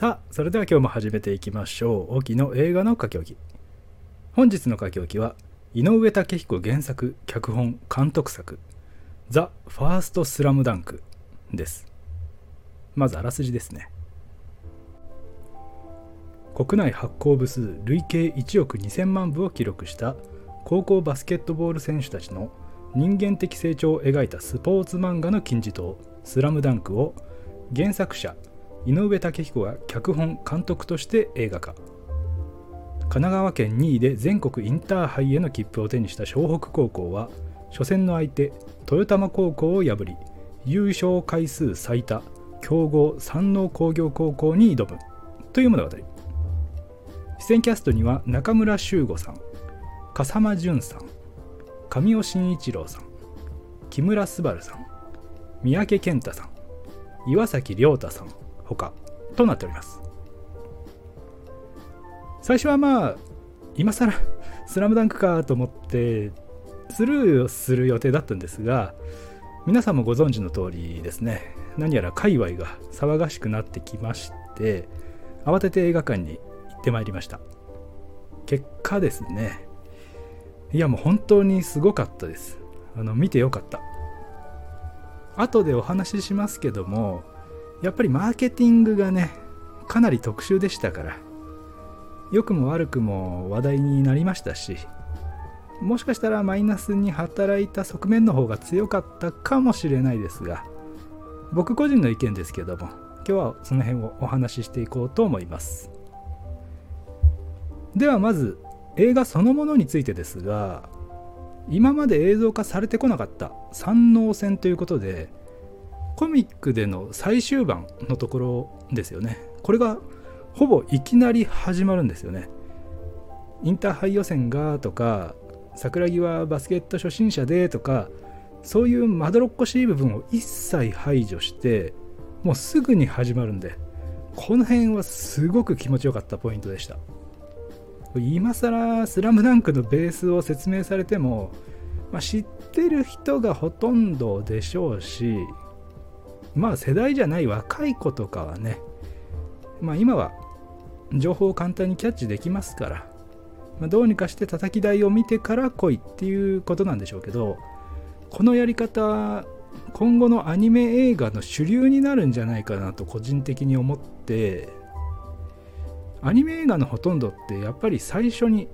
さあそれでは今日も始めていきましょう。沖の映画の書き置き。本日の書き置きは井上武彦原作脚本監督作「ザ・ファーストスラムダンクです。まずあらすじですね。国内発行部数累計1億2000万部を記録した高校バスケットボール選手たちの人間的成長を描いたスポーツ漫画の金字塔「スラムダンクを原作者井上武彦が脚本監督として映画化。神奈川県2位で全国インターハイへの切符を手にした湘北高校は初戦の相手豊玉高校を破り優勝回数最多強豪山王工業高校に挑むという物語。出演キャストには中村修吾さん笠間淳さん神尾慎一郎さん木村昴さん三宅健太さん岩崎亮太さん他となっております。最初はまあ今更スラムダンクかと思ってスルーする予定だったんですが皆さんもご存知の通りですね。何やら界隈が騒がしくなってきまして慌てて映画館に行ってまいりました。結果ですね。いやもう本当にすごかったです。あの見てよかった。後でお話ししますけどもやっぱりマーケティングがねかなり特殊でしたから良くも悪くも話題になりましたしもしかしたらマイナスに働いた側面の方が強かったかもしれないですが僕個人の意見ですけども今日はその辺をお話ししていこうと思います。ではまず映画そのものについてですが今まで映像化されてこなかった三能戦ということでコミックでの最終版のところですよね。これがほぼいきなり始まるんですよね。インターハイ予選がとか桜木はバスケット初心者でとかそういうまどろっこしい部分を一切排除してもうすぐに始まるんでこの辺はすごく気持ちよかったポイントでした。今更スラムダンクのベースを説明されても、まあ、知ってる人がほとんどでしょうしまあ世代じゃない若い子とかはねまあ今は情報を簡単にキャッチできますから、まあ、どうにかして叩き台を見てから来いっていうことなんでしょうけどこのやり方今後のアニメ映画の主流になるんじゃないかなと個人的に思ってアニメ映画のほとんどってやっぱり最初に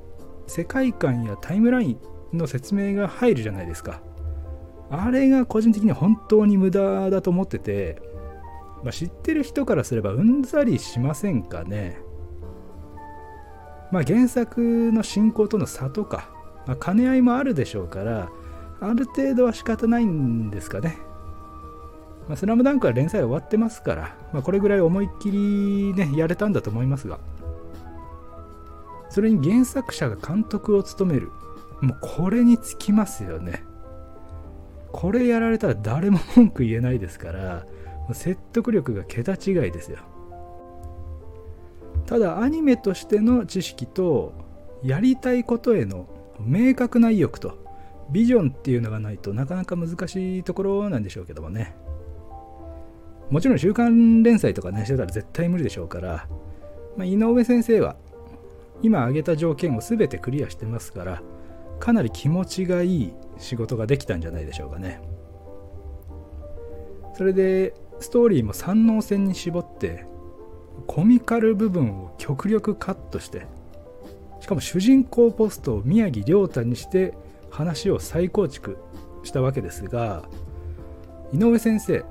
世界観やタイムラインの説明が入るじゃないですか。あれが個人的に本当に無駄だと思ってて、まあ、知ってる人からすればうんざりしませんかねまあ原作の進行との差とか、まあ、兼ね合いもあるでしょうからある程度は仕方ないんですかね。まあ、スラムダンクは連載終わってますから、まあ、これぐらい思いっきりね、やれたんだと思いますが。それに原作者が監督を務める。もうこれにつきますよね。これやられたら誰も文句言えないですから、説得力が桁違いですよ。ただアニメとしての知識とやりたいことへの明確な意欲とビジョンっていうのがないとなかなか難しいところなんでしょうけどもねもちろん週刊連載とかねしてたら絶対無理でしょうから、まあ、井上先生は今挙げた条件を全てクリアしてますからかなり気持ちがいい仕事ができたんじゃないでしょうかね。それでストーリーも三能線に絞ってコミカル部分を極力カットしてしかも主人公ポストを宮城亮太にして話を再構築したわけですが井上先生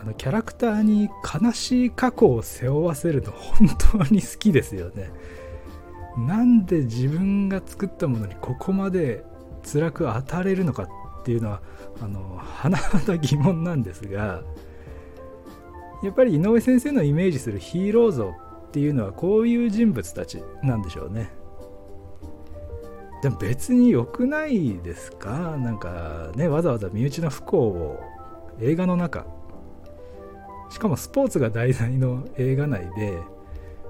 あのキャラクターに悲しい過去を背負わせるの本当に好きですよね。なんで自分が作ったものにここまで辛く当たれるのかっていうのはあの甚だ疑問なんですがやっぱり井上先生のイメージするヒーロー像っていうのはこういう人物たちなんでしょうね。でも別に良くないですか？なんかねわざわざ身内の不幸を映画の中。しかもスポーツが題材の映画内で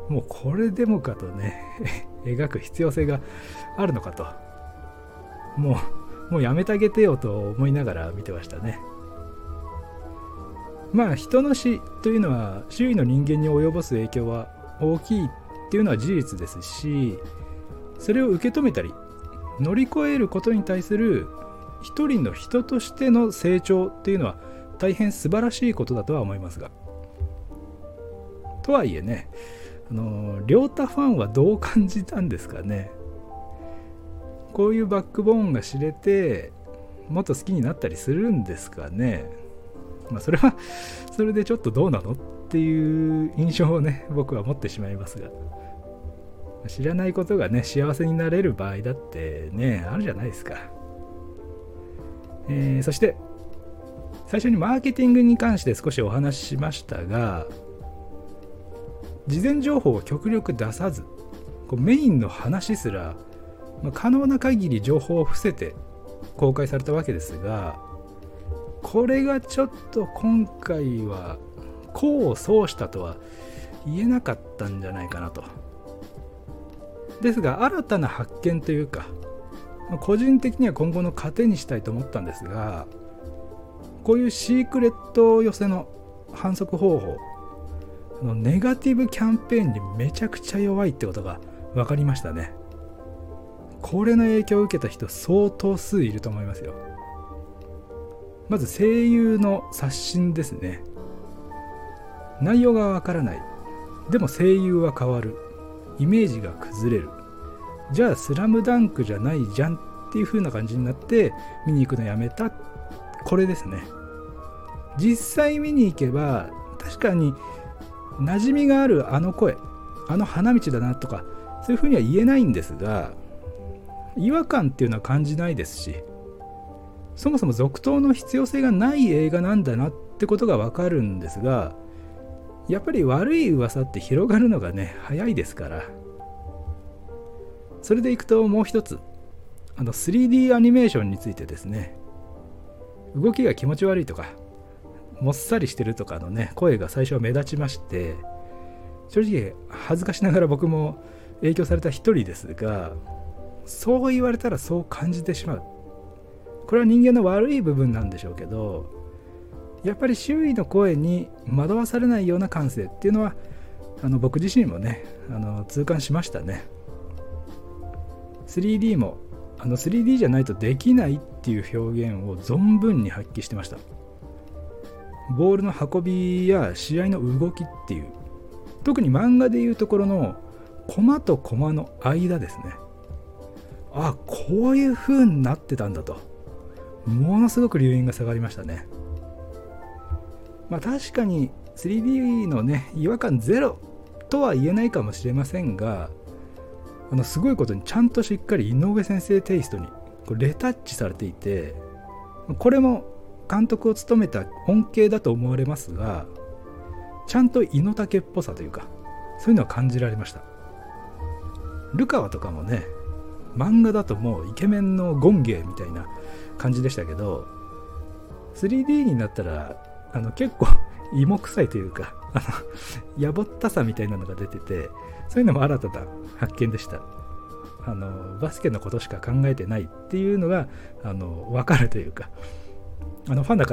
もうこれでもかとね 描く必要性があるのかと。もうもうやめてあげてよと思いながら見てましたね。まあ人の死というのは周囲の人間に及ぼす影響は大きいっていうのは事実ですしそれを受け止めたり乗り越えることに対する一人の人としての成長っていうのは大変素晴らしいことだとは思いますが。とはいえねあの亮太ファンはどう感じたんですかね。こういうバックボーンが知れてもっと好きになったりするんですかね。まあそれは それでちょっとどうなのっていう印象をね僕は持ってしまいますが。知らないことがね幸せになれる場合だってねあるじゃないですか、えー、そして最初にマーケティングに関して少しお話ししましたが事前情報を極力出さずこうメインの話すら、まあ、可能な限り情報を伏せて公開されたわけですがこれがちょっと今回は功を奏したとは言えなかったんじゃないかなと。ですが新たな発見というか個人的には今後の糧にしたいと思ったんですがこういうシークレット寄せの反則方法ネガティブキャンペーンにめちゃくちゃ弱いってことが分かりましたね。これの影響を受けた人相当数いると思いますよ。まず声優の刷新ですね。内容がわからない。でも声優は変わる。イメージが崩れる。じゃあ「スラムダンクじゃないじゃんっていう風な感じになって見に行くのやめた。これですね。実際見に行けば確かに馴染みがあるあの声あの花道だなとかそういう風には言えないんですが違和感っていうのは感じないですしそもそも続投の必要性がない映画なんだなってことがわかるんですがやっぱり悪い噂って広がるのがね早いですから。それでいくともう一つあの 3D アニメーションについてですね動きが気持ち悪いとかもっさりしてるとかのね声が最初は目立ちまして正直恥ずかしながら僕も影響された一人ですがそう言われたらそう感じてしまう。これは人間の悪い部分なんでしょうけどやっぱり周囲の声に惑わされないような感性っていうのはあの僕自身もねあの痛感しましたね。3D もあの 3D じゃないとできないっていう表現を存分に発揮してました。ボールの運びや試合の動きっていう特に漫画でいうところのコマとコマの間ですね。あこういう風になってたんだと。ものすごく留飲が下がりましたね。まあ、確かに 3D のね違和感ゼロとは言えないかもしれませんがあのすごいことにちゃんとしっかり井上先生テイストにこれレタッチされていてこれも監督を務めた恩恵だと思われますがちゃんと猪竹っぽさというかそういうのは感じられました。ルカワとかもね漫画だともうイケメンのゴンゲーみたいな感じでしたけど 3D になったらあの結構 芋臭いというかあのやぼったさみたいなのが出ててそういうのも新たな発見でした。あのバスケのことしか考えてないっていうのがあの分かるというか。あのファンの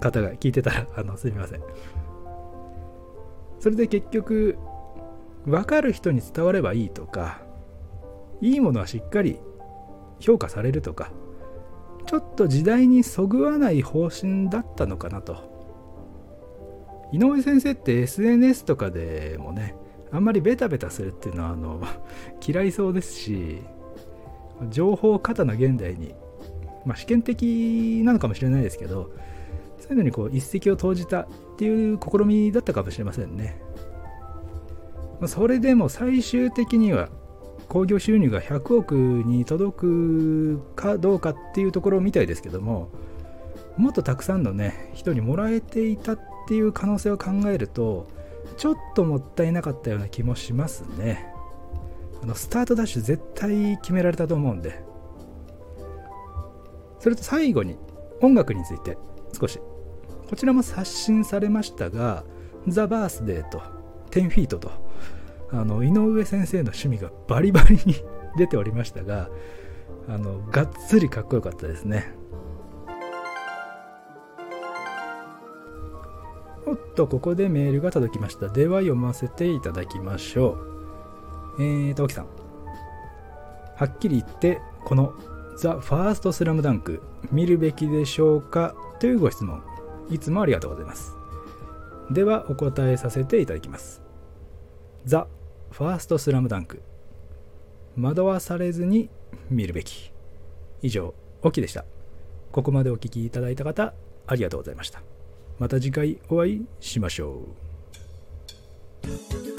方が聞いてたらあのすみません。それで結局分かる人に伝わればいいとかいいものはしっかり評価されるとかちょっと時代にそぐわない方針だったのかなと井上先生って SNS とかでもねあんまりベタベタするっていうのはあの 嫌いそうですし情報過多な現代に、まあ、試験的なのかもしれないですけどそういうのにこう一石を投じたっていう試みだったかもしれませんね。それでも最終的には興行収入が100億に届くかどうかっていうところみたいですけどももっとたくさんのね人にもらえていたっていう可能性を考えるとちょっともったいなかったような気もしますね。あのスタートダッシュ絶対決められたと思うんで。それと最後に音楽について少し。こちらも刷新されましたがザ・バースデーと10フィートと。あの井上先生の趣味がバリバリに出ておりましたがあのがっつりかっこよかったですね。おっとここでメールが届きました。では読ませていただきましょう。えーと沖さん。はっきり言ってこのザ・ファーストスラムダンク見るべきでしょうか？というご質問。いつもありがとうございます。ではお答えさせていただきます。ザ・ファーストスラムダンク。惑わされずに見るべき。以上オキでした。ここまでお聴きいただいた方ありがとうございました。また次回お会いしましょう。